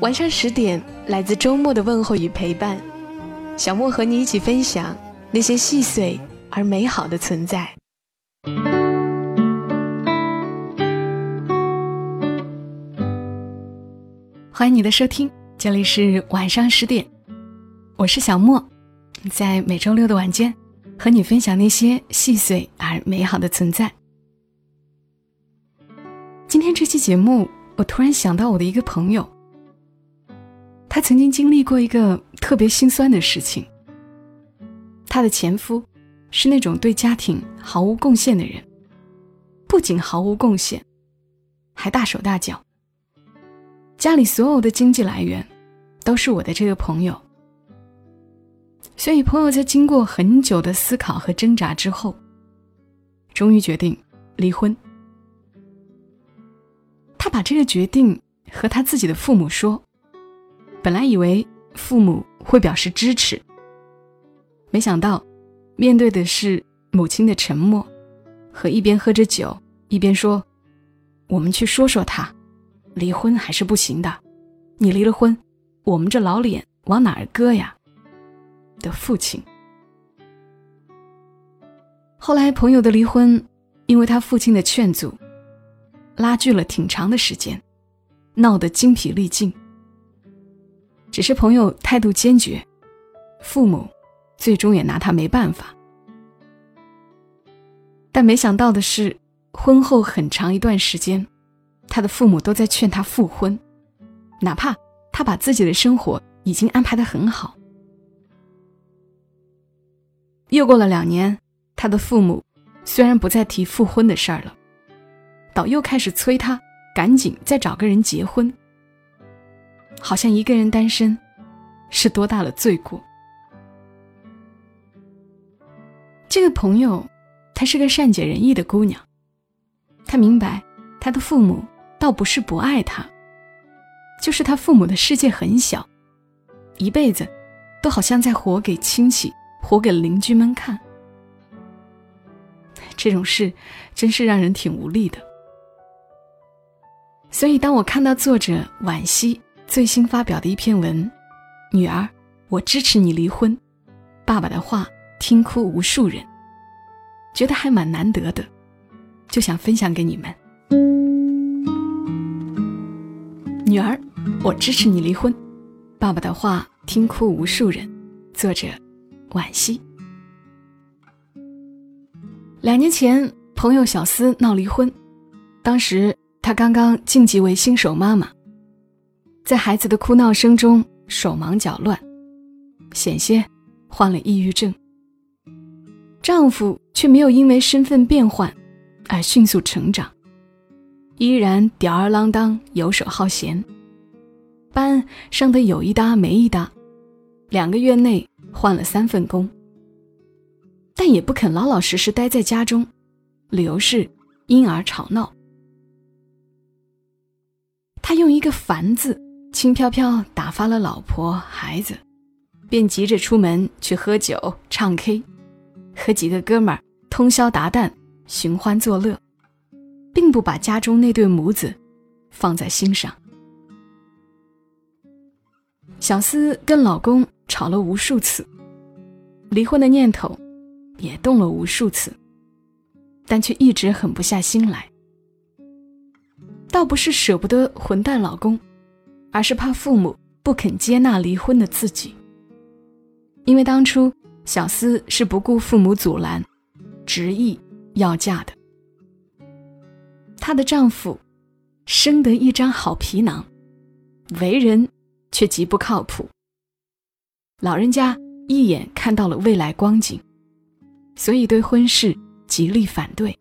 晚上十点，来自周末的问候与陪伴，小莫和你一起分享那些细碎而美好的存在。欢迎你的收听，这里是晚上十点，我是小莫，在每周六的晚间和你分享那些细碎而美好的存在。今天这期节目，我突然想到我的一个朋友。她曾经经历过一个特别心酸的事情。她的前夫是那种对家庭毫无贡献的人，不仅毫无贡献，还大手大脚。家里所有的经济来源都是我的这个朋友，所以朋友在经过很久的思考和挣扎之后，终于决定离婚。他把这个决定和他自己的父母说。本来以为父母会表示支持，没想到面对的是母亲的沉默，和一边喝着酒一边说：“我们去说说他，离婚还是不行的。你离了婚，我们这老脸往哪儿搁呀？”的父亲。后来朋友的离婚，因为他父亲的劝阻，拉锯了挺长的时间，闹得精疲力尽。只是朋友态度坚决，父母最终也拿他没办法。但没想到的是，婚后很长一段时间，他的父母都在劝他复婚，哪怕他把自己的生活已经安排的很好。又过了两年，他的父母虽然不再提复婚的事儿了，倒又开始催他赶紧再找个人结婚。好像一个人单身，是多大的罪过。这个朋友，她是个善解人意的姑娘。她明白，她的父母倒不是不爱她，就是她父母的世界很小，一辈子都好像在活给亲戚、活给邻居们看。这种事真是让人挺无力的。所以，当我看到作者惋惜。最新发表的一篇文，女儿，我支持你离婚。爸爸的话听哭无数人，觉得还蛮难得的，就想分享给你们。女儿，我支持你离婚。爸爸的话听哭无数人。作者：惋惜。两年前，朋友小思闹离婚，当时她刚刚晋级为新手妈妈。在孩子的哭闹声中手忙脚乱，险些患了抑郁症。丈夫却没有因为身份变换而迅速成长，依然吊儿郎当、游手好闲，班上的有一搭没一搭，两个月内换了三份工，但也不肯老老实实待在家中，理由是婴儿吵闹。他用一个“烦”字。轻飘飘打发了老婆孩子，便急着出门去喝酒唱 K，和几个哥们儿通宵达旦寻欢作乐，并不把家中那对母子放在心上。小思跟老公吵了无数次，离婚的念头也动了无数次，但却一直狠不下心来。倒不是舍不得混蛋老公。而是怕父母不肯接纳离婚的自己，因为当初小思是不顾父母阻拦，执意要嫁的。她的丈夫生得一张好皮囊，为人却极不靠谱。老人家一眼看到了未来光景，所以对婚事极力反对。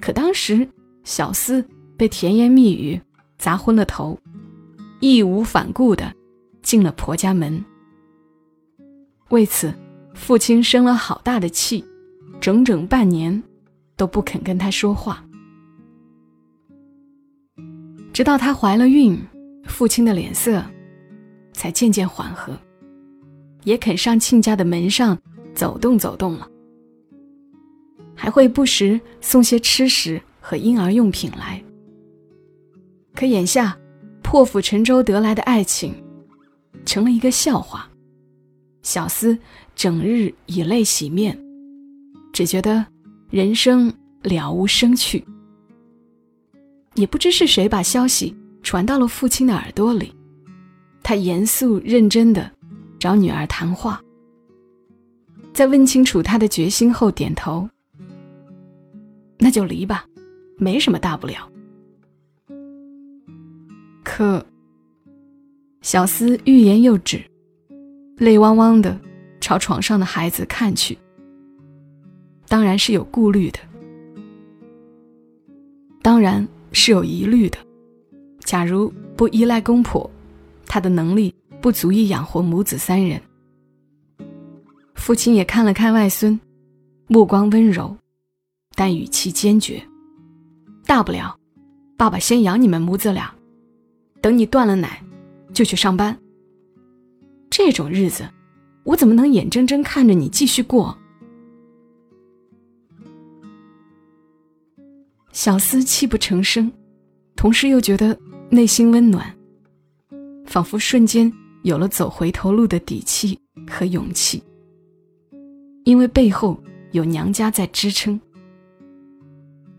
可当时小思被甜言蜜语。砸昏了头，义无反顾的进了婆家门。为此，父亲生了好大的气，整整半年都不肯跟他说话。直到她怀了孕，父亲的脸色才渐渐缓和，也肯上亲家的门上走动走动了，还会不时送些吃食和婴儿用品来。可眼下，破釜沉舟得来的爱情，成了一个笑话。小厮整日以泪洗面，只觉得人生了无生趣。也不知是谁把消息传到了父亲的耳朵里，他严肃认真的找女儿谈话，在问清楚他的决心后点头：“那就离吧，没什么大不了。”可小厮欲言又止，泪汪汪的朝床上的孩子看去，当然是有顾虑的，当然是有疑虑的。假如不依赖公婆，他的能力不足以养活母子三人。父亲也看了看外孙，目光温柔，但语气坚决：“大不了，爸爸先养你们母子俩。”等你断了奶，就去上班。这种日子，我怎么能眼睁睁看着你继续过？小思泣不成声，同时又觉得内心温暖，仿佛瞬间有了走回头路的底气和勇气。因为背后有娘家在支撑，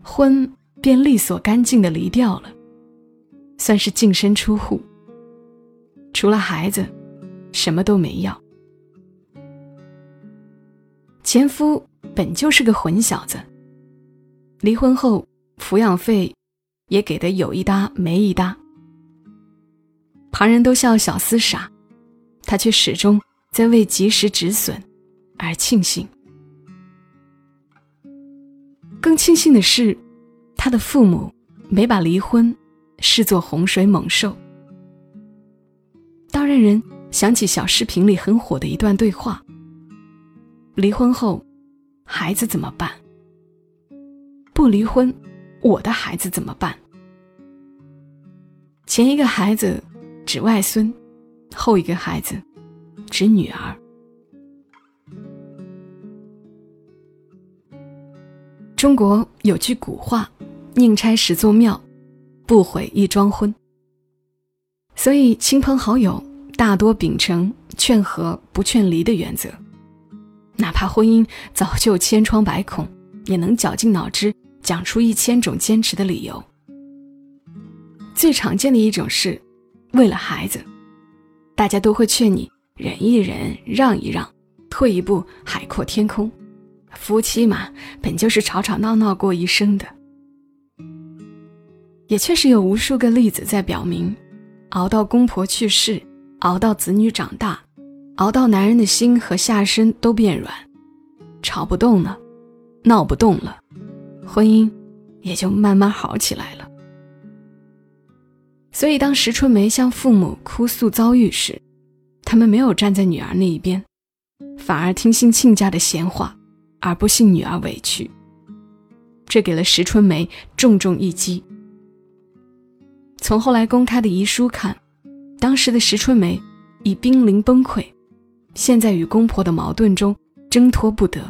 婚便利索干净的离掉了。算是净身出户，除了孩子，什么都没要。前夫本就是个混小子，离婚后抚养费也给的有一搭没一搭。旁人都笑小厮傻，他却始终在为及时止损而庆幸。更庆幸的是，他的父母没把离婚。视作洪水猛兽，倒让人想起小视频里很火的一段对话：离婚后，孩子怎么办？不离婚，我的孩子怎么办？前一个孩子指外孙，后一个孩子指女儿。中国有句古话：“宁拆十座庙。”不悔一桩婚，所以亲朋好友大多秉承劝和不劝离的原则，哪怕婚姻早就千疮百孔，也能绞尽脑汁讲出一千种坚持的理由。最常见的一种是，为了孩子，大家都会劝你忍一忍、让一让、退一步，海阔天空。夫妻嘛，本就是吵吵闹闹过一生的。也确实有无数个例子在表明，熬到公婆去世，熬到子女长大，熬到男人的心和下身都变软，吵不动了，闹不动了，婚姻也就慢慢好起来了。所以，当石春梅向父母哭诉遭遇时，他们没有站在女儿那一边，反而听信亲家的闲话，而不信女儿委屈，这给了石春梅重重一击。从后来公开的遗书看，当时的石春梅已濒临崩溃，陷在与公婆的矛盾中挣脱不得。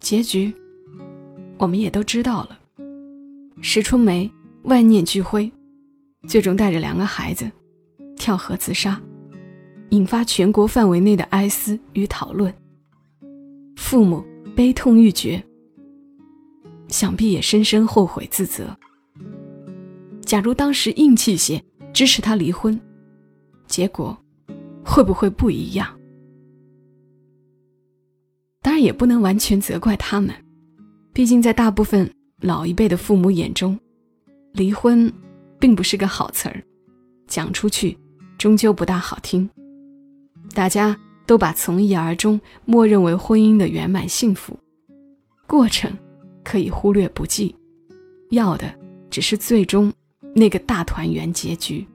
结局，我们也都知道了。石春梅万念俱灰，最终带着两个孩子跳河自杀，引发全国范围内的哀思与讨论。父母悲痛欲绝，想必也深深后悔自责。假如当时硬气些支持他离婚，结果会不会不一样？当然也不能完全责怪他们，毕竟在大部分老一辈的父母眼中，离婚并不是个好词儿，讲出去终究不大好听。大家都把从一而终默认为婚姻的圆满幸福，过程可以忽略不计，要的只是最终。那个大团圆结局。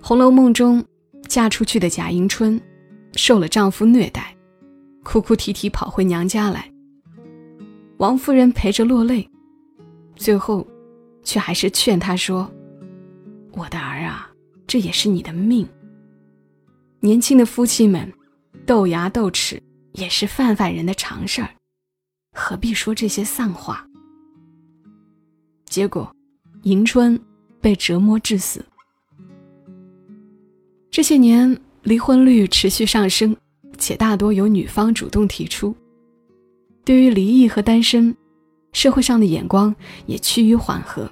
红楼梦》中嫁出去的贾迎春，受了丈夫虐待，哭哭啼啼跑回娘家来。王夫人陪着落泪，最后，却还是劝她说：“我的儿啊，这也是你的命。年轻的夫妻们，斗牙斗齿也是泛泛人的常事儿，何必说这些丧话？”结果，迎春被折磨致死。这些年，离婚率持续上升，且大多由女方主动提出。对于离异和单身，社会上的眼光也趋于缓和，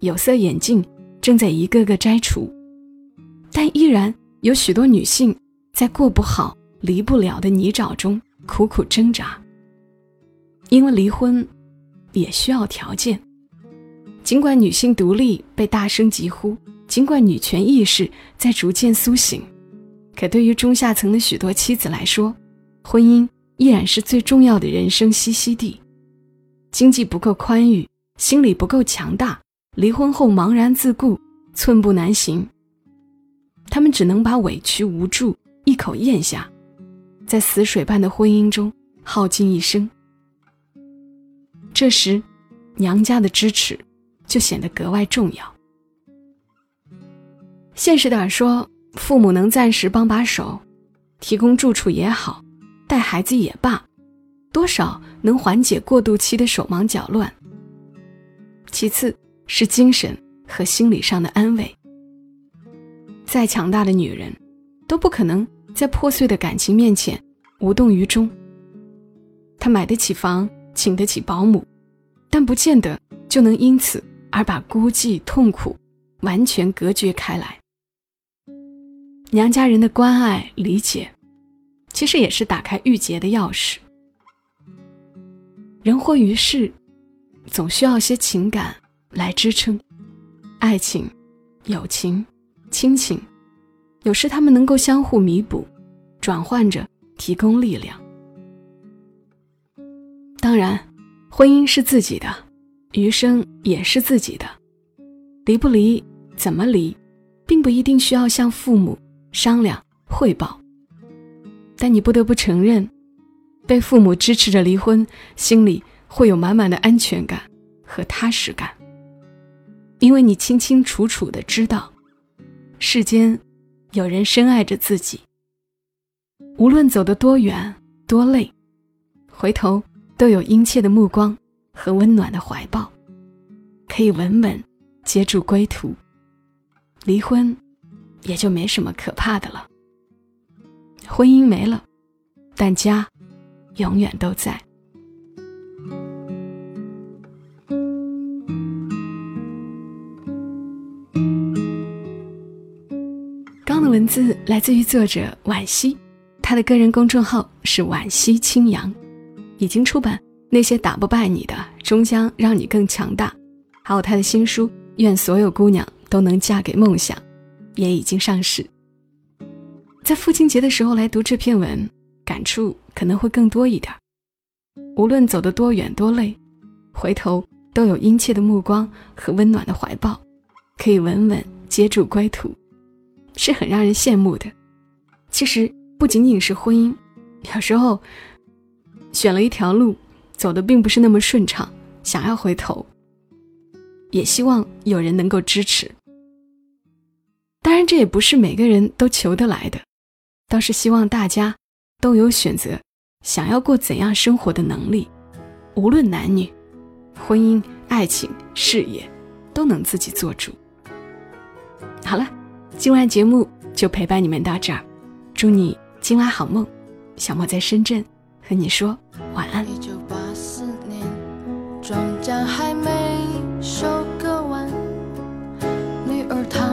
有色眼镜正在一个个摘除，但依然有许多女性在过不好、离不了的泥沼中苦苦挣扎。因为离婚也需要条件，尽管女性独立被大声疾呼。尽管女权意识在逐渐苏醒，可对于中下层的许多妻子来说，婚姻依然是最重要的人生栖息地。经济不够宽裕，心理不够强大，离婚后茫然自顾，寸步难行。他们只能把委屈无助一口咽下，在死水般的婚姻中耗尽一生。这时，娘家的支持就显得格外重要。现实点说，父母能暂时帮把手，提供住处也好，带孩子也罢，多少能缓解过渡期的手忙脚乱。其次是精神和心理上的安慰。再强大的女人，都不可能在破碎的感情面前无动于衷。她买得起房，请得起保姆，但不见得就能因此而把孤寂痛苦完全隔绝开来。娘家人的关爱理解，其实也是打开郁结的钥匙。人活于世，总需要些情感来支撑，爱情、友情、亲情，有时他们能够相互弥补，转换着提供力量。当然，婚姻是自己的，余生也是自己的，离不离，怎么离，并不一定需要向父母。商量汇报，但你不得不承认，被父母支持着离婚，心里会有满满的安全感和踏实感，因为你清清楚楚的知道，世间有人深爱着自己。无论走得多远多累，回头都有殷切的目光和温暖的怀抱，可以稳稳接住归途。离婚。也就没什么可怕的了。婚姻没了，但家永远都在。刚的文字来自于作者惋惜，他的个人公众号是惋惜清扬，已经出版《那些打不败你的，终将让你更强大》，还有他的新书《愿所有姑娘都能嫁给梦想》。也已经上市。在父亲节的时候来读这篇文，感触可能会更多一点。无论走得多远多累，回头都有殷切的目光和温暖的怀抱，可以稳稳接住归途，是很让人羡慕的。其实不仅仅是婚姻，有时候选了一条路，走的并不是那么顺畅，想要回头，也希望有人能够支持。当然，这也不是每个人都求得来的，倒是希望大家都有选择想要过怎样生活的能力，无论男女，婚姻、爱情、事业，都能自己做主。好了，今晚节目就陪伴你们到这儿，祝你今晚好梦。小莫在深圳和你说晚安。孩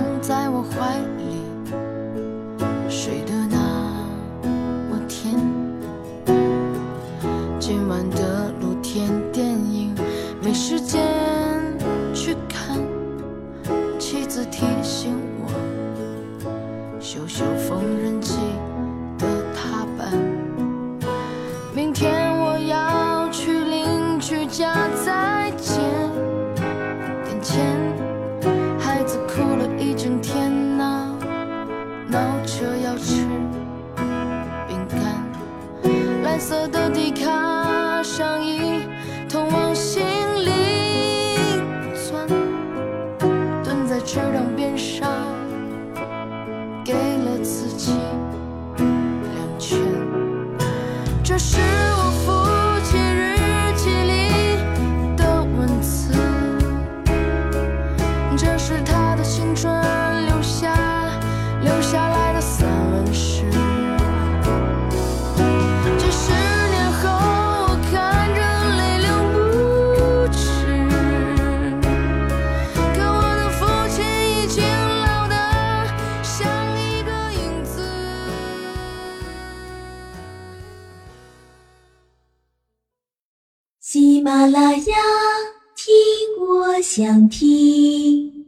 想听。